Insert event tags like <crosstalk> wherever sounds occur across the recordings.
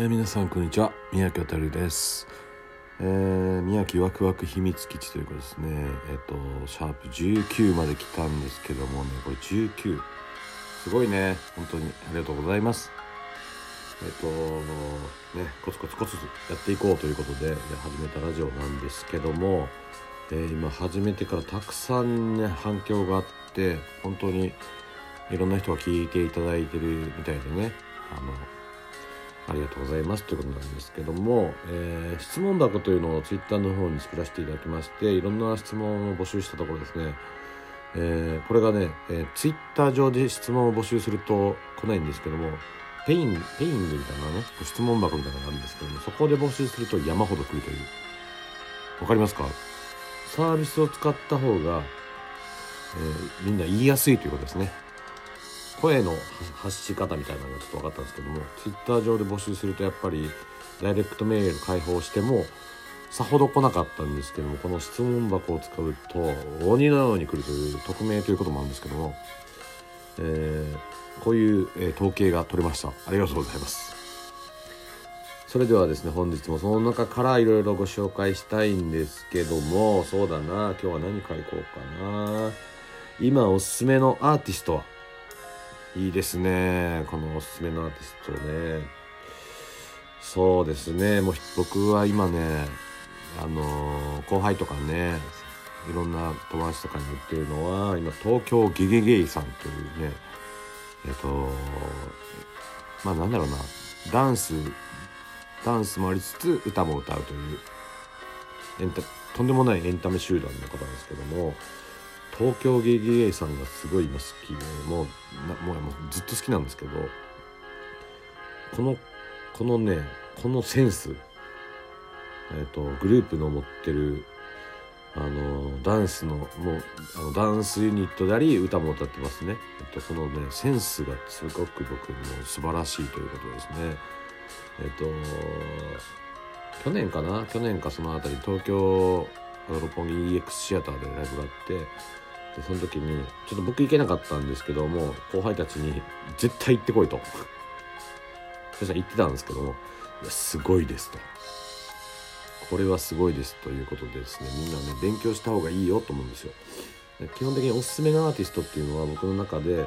えー、皆さんこんにちは。宮城るです、えー、宮城ワクワク秘密基地というかですね。えっ、ー、とシャープ19まで来たんですけどもね。これ19すごいね。本当に。ありがとうございます。えっ、とねコツコツコツやっていこうということで始めたラジオなんですけども、え今始めてからたくさんね反響があって本当にいろんな人が聞いていただいてるみたいでね。あのありがとうございます。ということなんですけども、えー、質問箱というのをツイッターの方に作らせていただきましていろんな質問を募集したところですね、えー、これがね、えー、ツイッター上で質問を募集すると来ないんですけどもペイン Peing みたいなね質問箱みたいなのがあるんですけどもそこで募集すると山ほど来るという。わかりますか？サービスを使った方が、え、みんな言いやすいということですね。声の発し方みたいなのがちょっと分かったんですけども Twitter 上で募集するとやっぱりダイレクトメール開放してもさほど来なかったんですけどもこの質問箱を使うと鬼のように来るという匿名ということもあるんですけども、えー、こういう、えー、統計が取れました。ありがとうございます。それではですね本日もその中からいろいろご紹介したいんですけどもそうだな今日は何からいこうかな。今おすすめのアーティストは？いいですね。このおすすめのアーティストね。そうですね。もう僕は今ねあの後輩とかねいろんな友達とかに言ってるのは今東京ゲゲゲイさんというねえっとまあなんだろうな。ダンスダンスもありつつ歌も歌うというエンタとんでもないエンタメ集団の方ですけども東京ゲゲゲさんがすごい今好きでもうもうもうずっと好きなんですけどこのこのねこのセンスえ、ー、とグループの持ってるあのダンスのもうあのダンスユニットであり歌も歌ってますね、えっと、そのねセンスがすごく僕も素晴らしいということですね。えっと去年かな？去年かその辺り東京六本木 EX シアターでライブがあってでその時にちょっと僕行けなかったんですけども後輩たちに「絶対行ってこい」と。<laughs> そしたら言ってたんですけども「いやすごいです」と「これはすごいです」ということでですねみんなね勉強した方がいいよと思うんですよ。基本的におすすめのアーティストっていうのは僕の中でえっ、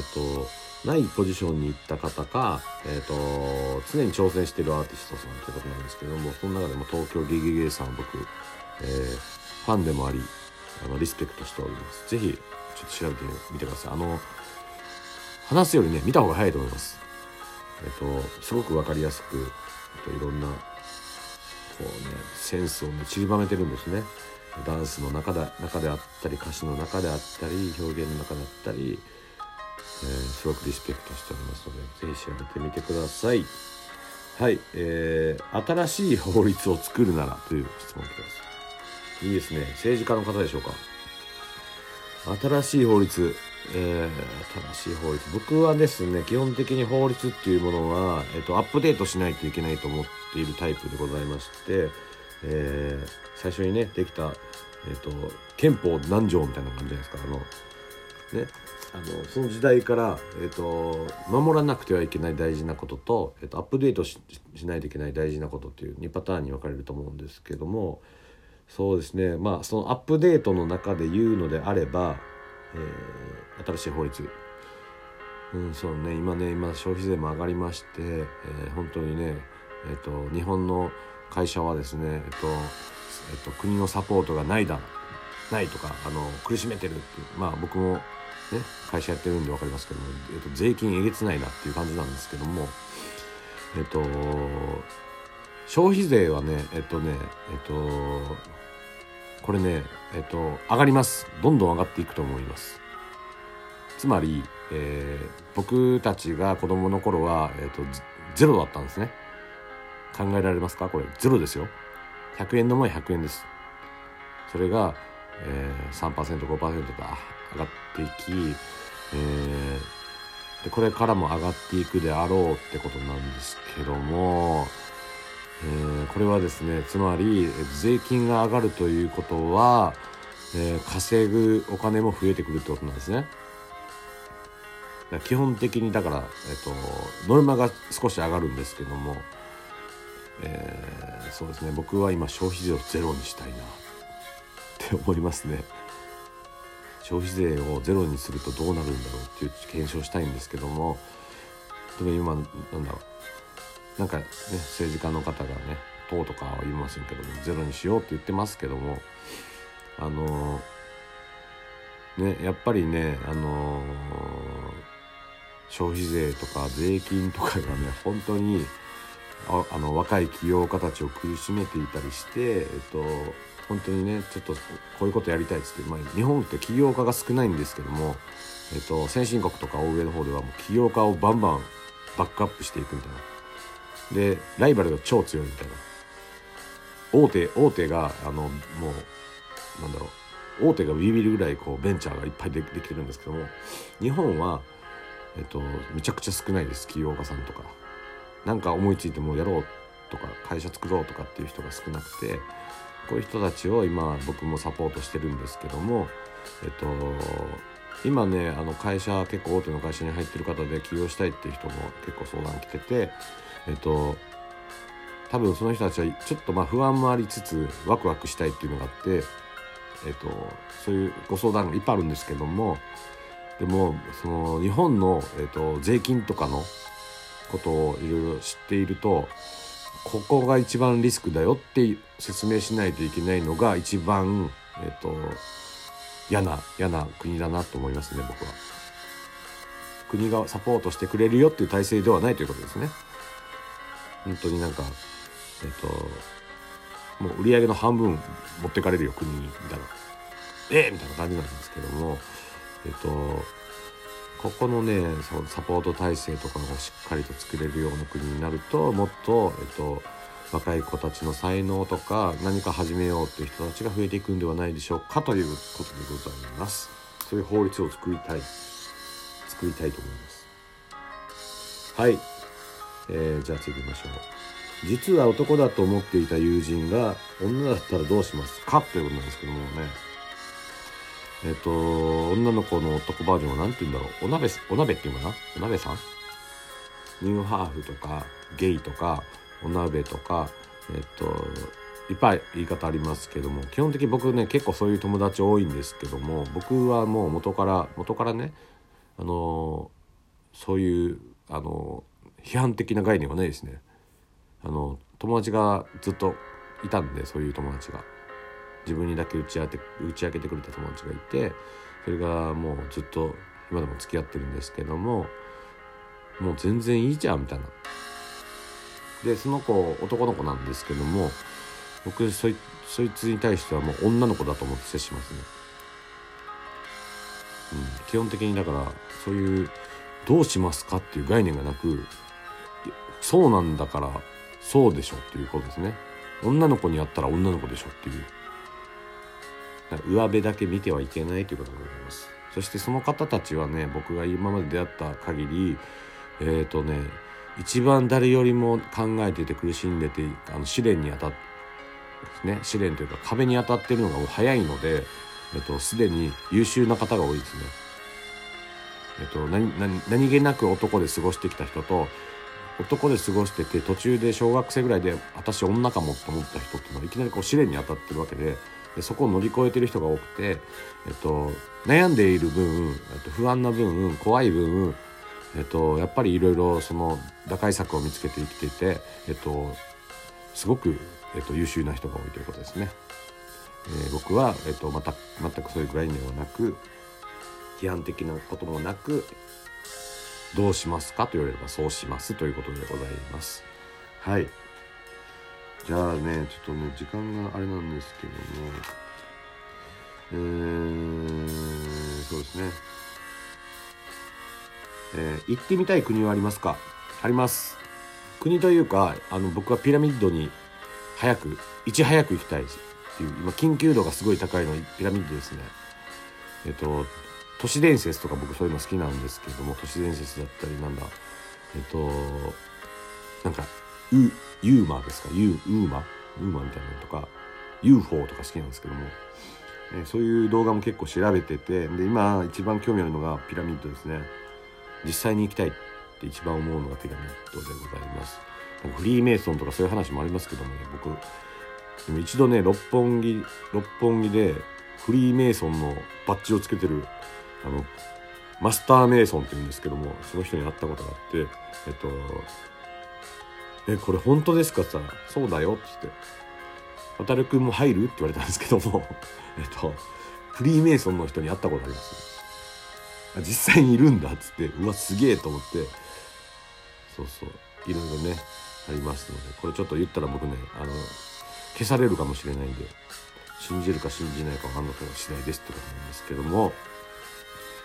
ー、とないポジションに行った方か、えーと、常に挑戦してるアーティストさんということなんですけどもその中でも東京ゲゲゲさん僕、えー、ファンでもありあのリスペクトしております。ぜひちょっと調べてみてください。あの話すよりね見た方が早いと思います。えっとすごく分かりやすく、えっと、いろんなこうねセンスをね散りばめてるんですね。ダンスの中で中であったり歌詞の中であったり表現の中であったり、えー、すごくリスペクトしておりますのでぜひ調べてみてください。はい、えー、新しい法律を作るならという質問をくださいいですね。政治家の方でしょうか。新しい法律。えー、新しい法律。僕はですね基本的に法律っていうものは、えーと、アップデートしないといけないと思っているタイプでございまして、えー、最初にねできた、えーと、憲法何条みたいな感じじゃないですか。あのねあのその時代から、えーと、守らなくてはいけない大事なことと,、えー、とアップデートしないといけない大事なことっていう2パターンに分かれると思うんですけどもそうですね。まあそのアップデートの中で言うのであれば、えー、新しい法律。うんそうね。今ね今消費税も上がりまして、えー、本当にねえっ、ー、と日本の会社はですねえっ、とえっと、国のサポートがないだないとかあの苦しめてるっていうまあ僕もね会社やってるんで分かりますけども、えっと、税金えげつないなっていう感じなんですけどもえっと消費税はねえっとねえっとこれねえっと上がります。どんどん上がっていくと思います。つまり、えー、僕たちが子供の頃は、えっと、ゼロだったんですね。考えられますか？これゼロですよ。100円の前100円です。それが、えー、3%5% と上がっていき、えー、でこれからも上がっていくであろうってことなんですけどもえー、これはですねつまり税金が上がるということは、えー、稼ぐお金も増えてくるってことなんですね。基本的にだから、えっと、ノルマが少し上がるんですけども、えー、そうですね僕は今消費税をゼロにしたいなって思いますね。消費税をゼロにするとどうなるんだろうっていう検証したいんですけどもでも今なんだろうなんかね政治家の方がね党とかは言いませんけどもゼロにしようって言ってますけどもあのねやっぱりねあの消費税とか税金とかがね本当にああの若い起業家たちを苦しめていたりして、えっと、本当にねちょっとこういうことやりたいっつって、まあ、日本って起業家が少ないんですけども、えっと、先進国とか欧米の方ではもう起業家をバンバンバックアップしていくみたいな。でライバルが超強いみたいな。大手大手があのもうなんだろう。大手がビビるぐらいこうベンチャーがいっぱいでできてるんですけども日本は、えっと、めちゃくちゃ少ないです。起業家さんとか。なんか思いついてもうやろうとか会社作ろうとかっていう人が少なくてこういう人たちを今僕もサポートしてるんですけどもえっと今ねあの会社結構大手の会社に入ってる方で起業したいっていう人も結構相談来ててえっと多分その人たちはちょっとまあ不安もありつつワクワクしたいっていうのがあってえっとそういうご相談がいっぱいあるんですけどもでもその日本の、えっと、税金とかのことをいろいろ知っているとここが一番リスクだよって説明しないといけないのが一番、えっと、嫌な嫌な国だなと思いますね僕は。国がサポートしてくれるよっていう体制ではないということですね。本当になんかえっともう売り上げの半分持ってかれるよ国にみたいな。えー、みたいな感じなんですけどもえっとここのねそのサポート体制とかをしっかりと作れるような国になるともっと、えっと、若い子たちの才能とか何か始めようっていう人たちが増えていくんではないでしょうかということでございます。そういう法律を作りたい作りたいと思います。はい、えー、じゃあ次行きましょう。実は男だと思っていた友人が女だったらどうしますかということなんですけどもね。えっ、と、女の子の男バージョンは何て言うんだろう。お鍋、お鍋っていうかな？お鍋さん？ニューハーフとか、ゲイとか、お鍋とか、えっ、と、いっぱい言い方ありますけども、基本的に僕ね、結構そういう友達多いんですけども、僕はもう元から、元からね、あの、そういう、あの、批判的な概念はないですね。あの、友達がずっといたんで、そういう友達が。自分にだけ打ち当て打ち明けてくれた友達がいてそれがもうずっと今でも付き合ってるんですけどももう全然いいじゃんみたいな。でその子男の子なんですけども僕そいそいつに対してはもう女の子だと思って接しますね。うん、基本的にだからそういうどうしますかっていう概念がなくそうなんだからそうでしょっていうことですね。女の子にやったら女の子でしょっていう上辺だけ見てはいけないということでございますそしてその方たちはね僕が今まで出会った限りえっ、ー、とね一番誰よりも考えてて苦しんでてあの試練に当たってね試練というか壁に当たってるのが早いので、えっと、すでに優秀な方が多いですね。えっと、何何何気なく男で過ごしてきた人と男で過ごしてて途中で小学生ぐらいで私女かもと思った人っていうのはいきなりこう試練に当たってるわけででそこを乗り越えてる人が多くて、えっと、悩んでいる分、不安な分怖い分、えっと、やっぱりいろいろその打開策を見つけて生きていて、えっと、すごく、えっと、優秀な人が多いということですね。えー、僕は、えっと、また全くそういう概念はなく批判的なこともなくどうしますか？と言われればそうしますということでございます。はい。じゃあねちょっとね時間があれなんですけども。えー、そうですね。えー、行ってみたい国はありますか？あります。国というかあの僕はピラミッドに早くいち早く行きたいっていう今緊急度がすごい高いのピラミッドですね。えっと都市伝説とか僕そういうの好きなんですけども都市伝説だったりなんだえっとなんかウユーマですか？ユーウーマウーマみたいなのとか UFO とか好きなんですけども、えー、そういう動画も結構調べててで今一番興味あるのがピラミッドですね。実際に行きたいって一番思うのがピラミッドでございます。フリーメイソンとかそういう話もありますけどもね僕。でも一度ね六本木六本木でフリーメイソンのバッジをつけてるあのマスターメイソンって言うんですけどもその人に会ったことがあってえっと「えこれ本当ですか?」って言ったら「そうだよ」っつって「渡るくんも入る?」って言われたんですけども <laughs> えっとフリーメイソンの人に会ったことあります実際にいるんだっつってうわすげえと思ってそうそういろいろねありますのでこれちょっと言ったら僕ねあの消されるかもしれないんで信じるか信じないかはあなたの次第ですってことなんですけども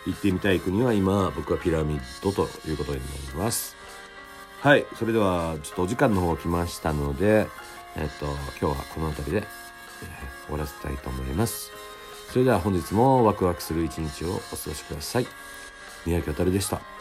行ってみたい国は今僕はピラミッドということになります。はいそれではちょっとお時間の方来ましたのでえっと今日はこの辺りで、えー、終わらせたいと思います。それでは本日もワクワクする一日をお過ごしください。宮城あたるでした。